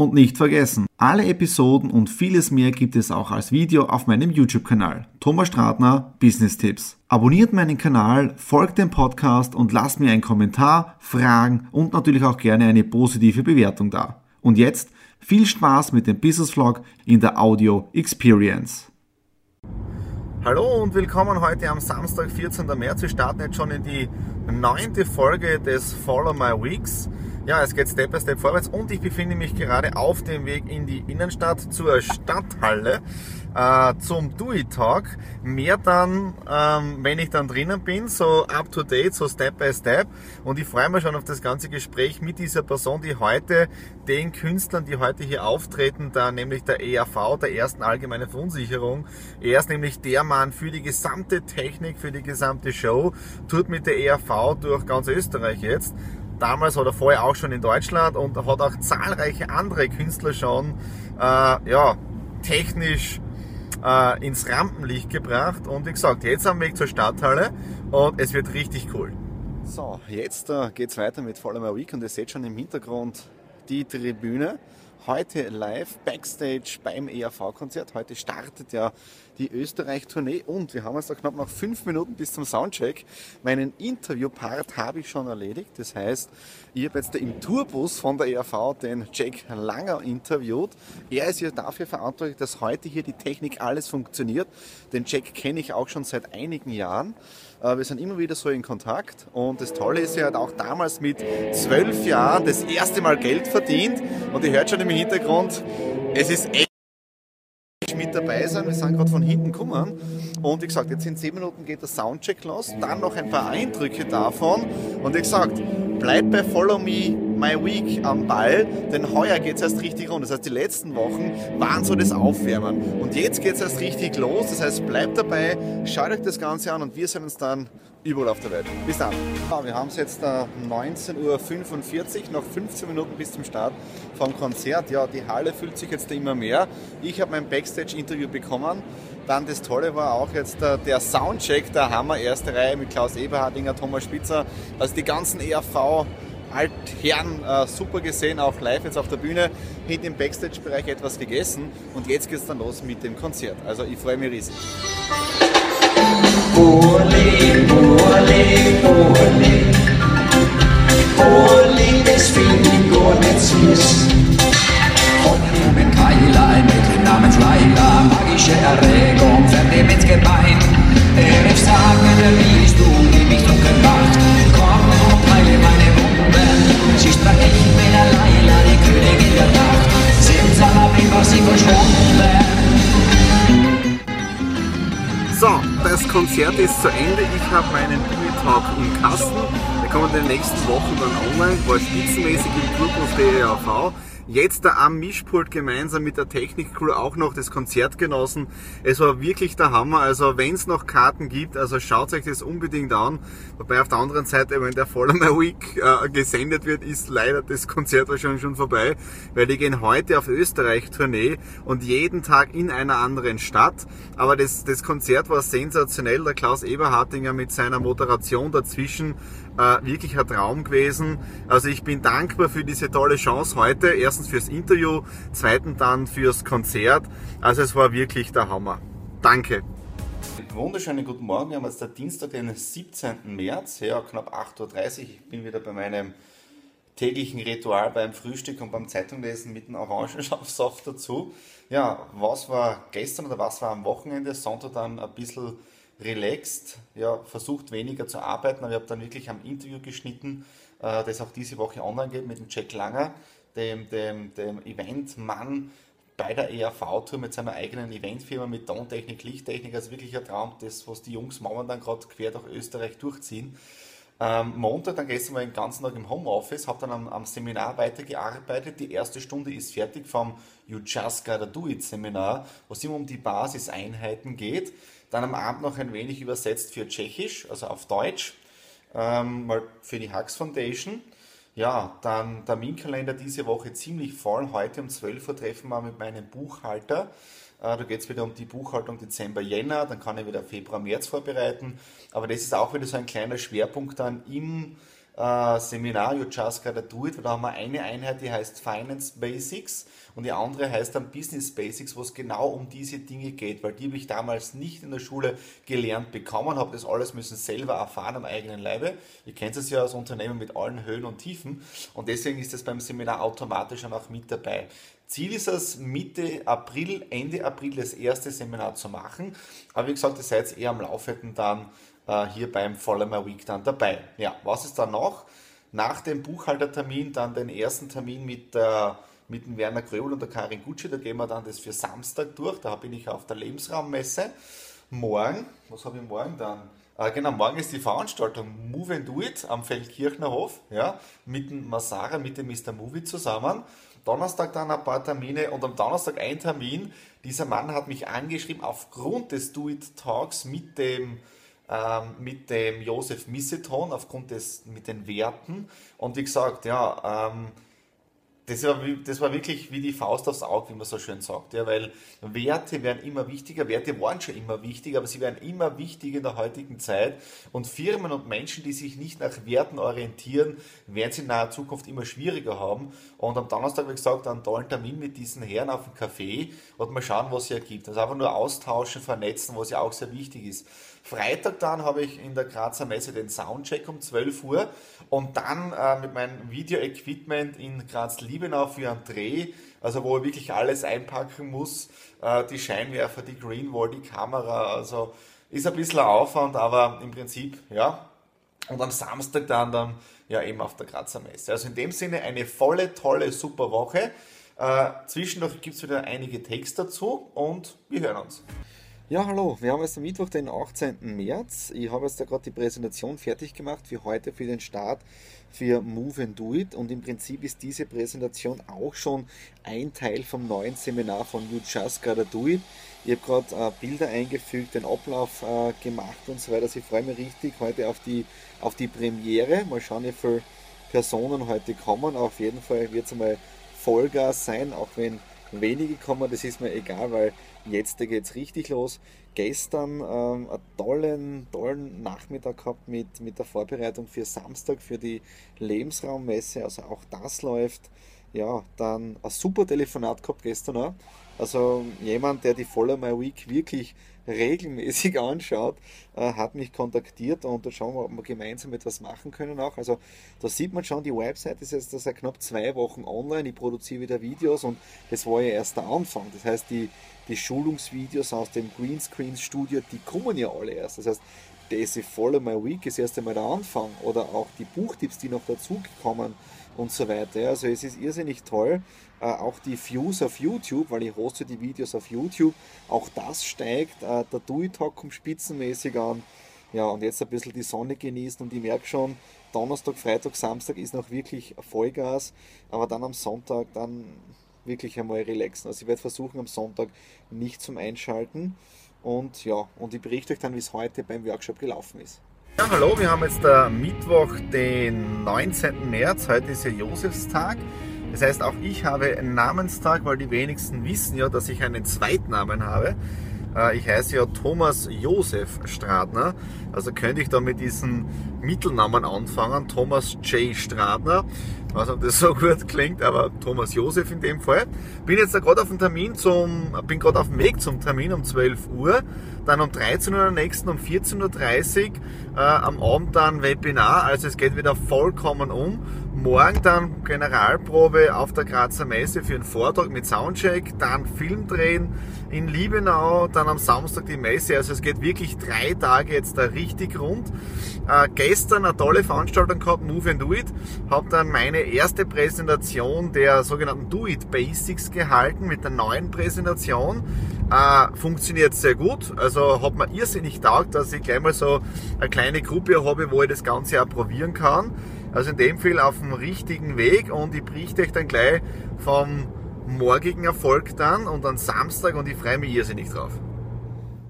Und nicht vergessen, alle Episoden und vieles mehr gibt es auch als Video auf meinem YouTube-Kanal. Thomas Stratner, Business Tipps. Abonniert meinen Kanal, folgt dem Podcast und lasst mir einen Kommentar, Fragen und natürlich auch gerne eine positive Bewertung da. Und jetzt viel Spaß mit dem Business Vlog in der Audio Experience. Hallo und willkommen heute am Samstag, 14. März. Wir starten jetzt schon in die neunte Folge des Follow My Weeks. Ja, es geht Step by Step vorwärts und ich befinde mich gerade auf dem Weg in die Innenstadt zur Stadthalle äh, zum It Talk. Mehr dann, ähm, wenn ich dann drinnen bin, so up to date, so Step by Step. Und ich freue mich schon auf das ganze Gespräch mit dieser Person, die heute den Künstlern, die heute hier auftreten, da nämlich der ERV, der ersten allgemeinen Verunsicherung. Er ist nämlich der Mann für die gesamte Technik, für die gesamte Show, tut mit der ERV durch ganz Österreich jetzt damals oder vorher auch schon in Deutschland und hat auch zahlreiche andere Künstler schon äh, ja, technisch äh, ins Rampenlicht gebracht. Und wie gesagt, jetzt am Weg zur Stadthalle und es wird richtig cool. So, jetzt äh, geht es weiter mit Follow My Week und ihr seht schon im Hintergrund die Tribüne. Heute live Backstage beim ERV-Konzert. Heute startet ja die Österreich-Tournee und wir haben jetzt da knapp noch fünf Minuten bis zum Soundcheck. Meinen Interview-Part habe ich schon erledigt. Das heißt, ich habe jetzt im Tourbus von der ERV den Jack Langer interviewt. Er ist ja dafür verantwortlich, dass heute hier die Technik alles funktioniert. Den Jack kenne ich auch schon seit einigen Jahren. Äh, wir sind immer wieder so in Kontakt und das Tolle ist, er hat auch damals mit zwölf Jahren das erste Mal Geld verdient und ihr hört schon im Hintergrund, es ist echt mit dabei sein. Wir sind gerade von hinten gekommen. Und wie gesagt, jetzt in 10 Minuten geht der Soundcheck los. Dann noch ein paar Eindrücke davon. Und wie gesagt, bleibt bei Follow Me My Week am Ball, denn heuer geht es erst richtig rund. Das heißt, die letzten Wochen waren so das Aufwärmen. Und jetzt geht es erst richtig los. Das heißt, bleibt dabei, schaut euch das Ganze an und wir sehen uns dann überall auf der Welt. Bis dann. Ja, wir haben es jetzt äh, 19.45 Uhr, noch 15 Minuten bis zum Start vom Konzert. Ja, die Halle fühlt sich jetzt immer mehr. Ich habe mein Backstage-Interview bekommen. Dann das Tolle war auch jetzt äh, der Soundcheck der Hammer, erste Reihe mit Klaus Eberhardinger, Thomas Spitzer, also die ganzen ERV Altherren äh, super gesehen, auch live jetzt auf der Bühne, hinten im Backstage-Bereich etwas gegessen und jetzt geht es dann los mit dem Konzert. Also ich freue mich riesig. Das finde ich gar nicht süß. Von Ruben Keiler, ein Mädchen namens Laila, magische Erregung, vernehm ins Gebein. Er ist sagen, wie bist du, die mich dunkel macht. Komm und heile meine Sie sprach ich bin Laila, die Königin der Nacht. Simsalabim war sie verschwunden. So, das Konzert ist zu Ende. Ich habe meinen Talk im Kasten. Der kommt in den nächsten Wochen dann online. War spitzenmäßig im Clubus der ERV jetzt da am Mischpult gemeinsam mit der Technikcrew auch noch das Konzert genossen. Es war wirklich der Hammer. Also wenn es noch Karten gibt, also schaut euch das unbedingt an. Wobei auf der anderen Seite, wenn der Follow My Week äh, gesendet wird, ist leider das Konzert wahrscheinlich schon vorbei, weil die gehen heute auf Österreich-Tournee und jeden Tag in einer anderen Stadt. Aber das, das Konzert war sensationell. Der Klaus Eberhardinger mit seiner Moderation dazwischen äh, wirklich ein Traum gewesen. Also ich bin dankbar für diese tolle Chance heute. Erstens fürs Interview, zweitens dann fürs Konzert. Also es war wirklich der Hammer. Danke. Wunderschönen guten Morgen. Wir haben jetzt der Dienstag, den 17. März, ja, knapp 8.30 Uhr. Ich bin wieder bei meinem täglichen Ritual beim Frühstück und beim Zeitunglesen mit einem Orangensaft dazu. Ja, was war gestern oder was war am Wochenende? Sonntag dann ein bisschen relaxed, ja, versucht weniger zu arbeiten, aber ich habe dann wirklich am Interview geschnitten, äh, das auch diese Woche online geht mit dem Jack Langer, dem, dem, dem Eventmann bei der ERV-Tour mit seiner eigenen Eventfirma mit Tontechnik, Lichttechnik, also wirklich ein Traum, das, was die Jungs momentan gerade quer durch Österreich durchziehen. Ähm, Montag, dann gestern war ich den ganzen Tag im Homeoffice, habe dann am, am, Seminar weitergearbeitet. Die erste Stunde ist fertig vom You Just Gotta Do It Seminar, wo es immer um die Basiseinheiten geht. Dann am Abend noch ein wenig übersetzt für Tschechisch, also auf Deutsch, ähm, mal für die Hux Foundation. Ja, dann Terminkalender diese Woche ziemlich voll. Heute um 12 Uhr treffen wir mit meinem Buchhalter. Äh, da geht es wieder um die Buchhaltung Dezember, Jänner. Dann kann ich wieder Februar, März vorbereiten. Aber das ist auch wieder so ein kleiner Schwerpunkt dann im äh, Seminar You Just Gotta Do It. Da haben wir eine Einheit, die heißt Finance Basics und die andere heißt dann Business Basics, wo es genau um diese Dinge geht, weil die habe ich damals nicht in der Schule gelernt bekommen, habe das alles müssen selber erfahren am eigenen Leibe. Ihr kennt es ja als Unternehmen mit allen Höhen und Tiefen und deswegen ist das beim Seminar automatisch dann auch mit dabei. Ziel ist es, Mitte April, Ende April das erste Seminar zu machen. Aber wie gesagt, ihr seid eher am Laufenden dann äh, hier beim Follow My Week dann dabei. Ja, was ist dann noch? Nach dem Buchhaltertermin dann den ersten Termin mit der mit dem Werner Gröbel und der Karin Gutsche. Da gehen wir dann das für Samstag durch. Da bin ich auf der Lebensraummesse. Morgen, was habe ich morgen dann? Äh, genau, morgen ist die Veranstaltung Move and Do It am Feldkirchner Hof, ja, mit dem Masara, mit dem Mr. Movie zusammen. Donnerstag dann ein paar Termine und am Donnerstag ein Termin. Dieser Mann hat mich angeschrieben aufgrund des Do It Talks mit dem ähm, mit dem Josef Misseton aufgrund des mit den Werten. Und wie gesagt ja ähm, das war, das war wirklich wie die Faust aufs Auge, wie man so schön sagt. Ja, weil Werte werden immer wichtiger, Werte waren schon immer wichtig, aber sie werden immer wichtiger in der heutigen Zeit. Und Firmen und Menschen, die sich nicht nach Werten orientieren, werden sie in naher Zukunft immer schwieriger haben. Und am Donnerstag, wie gesagt, einen tollen Termin mit diesen Herren auf dem Café und mal schauen, was sie ergibt. Also einfach nur austauschen, vernetzen, was ja auch sehr wichtig ist. Freitag dann habe ich in der Grazer Messe den Soundcheck um 12 Uhr und dann äh, mit meinem Video-Equipment in Graz-Liebenau für einen Dreh, also wo ich wirklich alles einpacken muss, äh, die Scheinwerfer, die Greenwall, die Kamera, also ist ein bisschen Aufwand, aber im Prinzip, ja. Und am Samstag dann, dann ja eben auf der Grazer Messe. Also in dem Sinne eine volle, tolle, super Woche. Äh, zwischendurch gibt es wieder einige Texte dazu und wir hören uns. Ja, hallo, wir haben jetzt am Mittwoch, den 18. März. Ich habe jetzt da gerade die Präsentation fertig gemacht für heute, für den Start für Move and Do It. Und im Prinzip ist diese Präsentation auch schon ein Teil vom neuen Seminar von You Just Gotta Do It. Ich habe gerade äh, Bilder eingefügt, den Ablauf äh, gemacht und so weiter. Also ich freue mich richtig heute auf die, auf die Premiere. Mal schauen, wie viele Personen heute kommen. Auf jeden Fall wird es einmal Vollgas sein, auch wenn wenige kommen, das ist mir egal, weil jetzt geht es richtig los. Gestern ähm, einen tollen, tollen Nachmittag gehabt mit, mit der Vorbereitung für Samstag, für die Lebensraummesse, also auch das läuft. Ja, dann ein super Telefonat gehabt gestern auch. Also jemand, der die Follow My Week wirklich regelmäßig anschaut, äh, hat mich kontaktiert und da schauen wir, ob wir gemeinsam etwas machen können auch. Also da sieht man schon, die Website ist jetzt seit knapp zwei Wochen online, ich produziere wieder Videos und das war ja erst der Anfang. Das heißt, die, die Schulungsvideos aus dem Greenscreen Studio, die kommen ja alle erst. Das heißt, diese Follow My Week ist erst einmal der Anfang oder auch die Buchtipps, die noch dazugekommen und so weiter. Also es ist irrsinnig toll. Äh, auch die Views auf YouTube, weil ich hoste die Videos auf YouTube, auch das steigt. Äh, der Do-It-Talk kommt spitzenmäßig an. Ja, und jetzt ein bisschen die Sonne genießen und ich merke schon, Donnerstag, Freitag, Samstag ist noch wirklich Vollgas, aber dann am Sonntag dann wirklich einmal relaxen. Also ich werde versuchen am Sonntag nicht zum Einschalten und ja, und ich berichte euch dann, wie es heute beim Workshop gelaufen ist. Ja, hallo, wir haben jetzt der Mittwoch, den 19. März. Heute ist ja Josefstag. Das heißt, auch ich habe einen Namenstag, weil die wenigsten wissen ja, dass ich einen Zweitnamen habe. Äh, ich heiße ja Thomas Josef Stradner, also könnte ich da mit diesem Mittelnamen anfangen, Thomas J. Stradner. Ich weiß nicht, ob das so gut klingt, aber Thomas Josef in dem Fall. Bin jetzt gerade auf dem Termin zum, bin gerade auf dem Weg zum Termin um 12 Uhr, dann um 13 Uhr am nächsten, um 14.30 Uhr äh, am Abend dann Webinar, also es geht wieder vollkommen um Morgen dann Generalprobe auf der Grazer Messe für einen Vortrag mit Soundcheck, dann Film drehen in Liebenau, dann am Samstag die Messe. Also es geht wirklich drei Tage jetzt da richtig rund. Äh, gestern eine tolle Veranstaltung gehabt, Move and Do It. Habe dann meine erste Präsentation der sogenannten Do It Basics gehalten mit der neuen Präsentation. Äh, funktioniert sehr gut. Also hat mir irrsinnig taugt, dass ich gleich mal so eine kleine Gruppe habe, wo ich das Ganze auch probieren kann. Also in dem Fall auf dem richtigen Weg und ich berichte euch dann gleich vom morgigen Erfolg dann und am Samstag und ich freue mich irrsinnig drauf.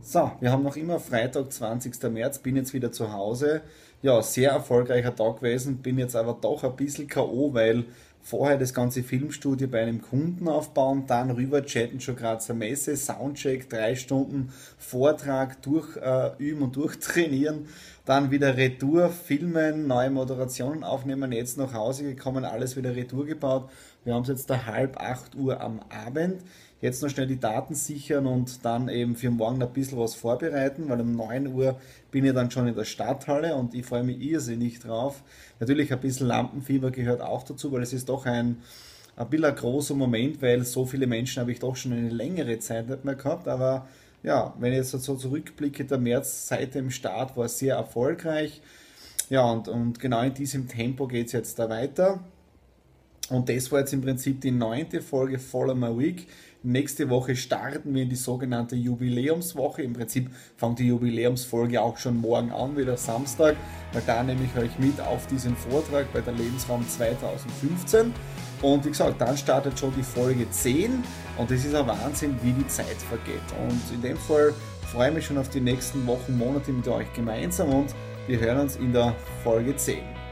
So, wir haben noch immer Freitag, 20. März, bin jetzt wieder zu Hause. Ja, sehr erfolgreicher Tag gewesen, bin jetzt aber doch ein bisschen K.O., weil vorher das ganze Filmstudio bei einem Kunden aufbauen, dann rüber chatten schon gerade zur Messe, Soundcheck, drei Stunden Vortrag durchüben äh, und durchtrainieren, dann wieder Retour, filmen, neue Moderationen aufnehmen, jetzt nach Hause gekommen, alles wieder Retour gebaut. Wir haben es jetzt da halb acht Uhr am Abend. Jetzt noch schnell die Daten sichern und dann eben für morgen ein bisschen was vorbereiten, weil um 9 Uhr bin ich dann schon in der Stadthalle und ich freue mich irrsinnig drauf. Natürlich ein bisschen Lampenfieber gehört auch dazu, weil es ist doch ein, ein bisschen ein großer Moment, weil so viele Menschen habe ich doch schon eine längere Zeit nicht mehr gehabt, aber ja, wenn ich jetzt so zurückblicke, der März seit dem Start war sehr erfolgreich. Ja, und, und genau in diesem Tempo geht es jetzt da weiter. Und das war jetzt im Prinzip die neunte Folge Follow My Week. Nächste Woche starten wir in die sogenannte Jubiläumswoche. Im Prinzip fängt die Jubiläumsfolge auch schon morgen an, wieder Samstag. weil Da nehme ich euch mit auf diesen Vortrag bei der Lebensraum 2015. Und wie gesagt, dann startet schon die Folge 10 und es ist ein Wahnsinn, wie die Zeit vergeht. Und in dem Fall freue ich mich schon auf die nächsten Wochen, Monate mit euch gemeinsam und wir hören uns in der Folge 10.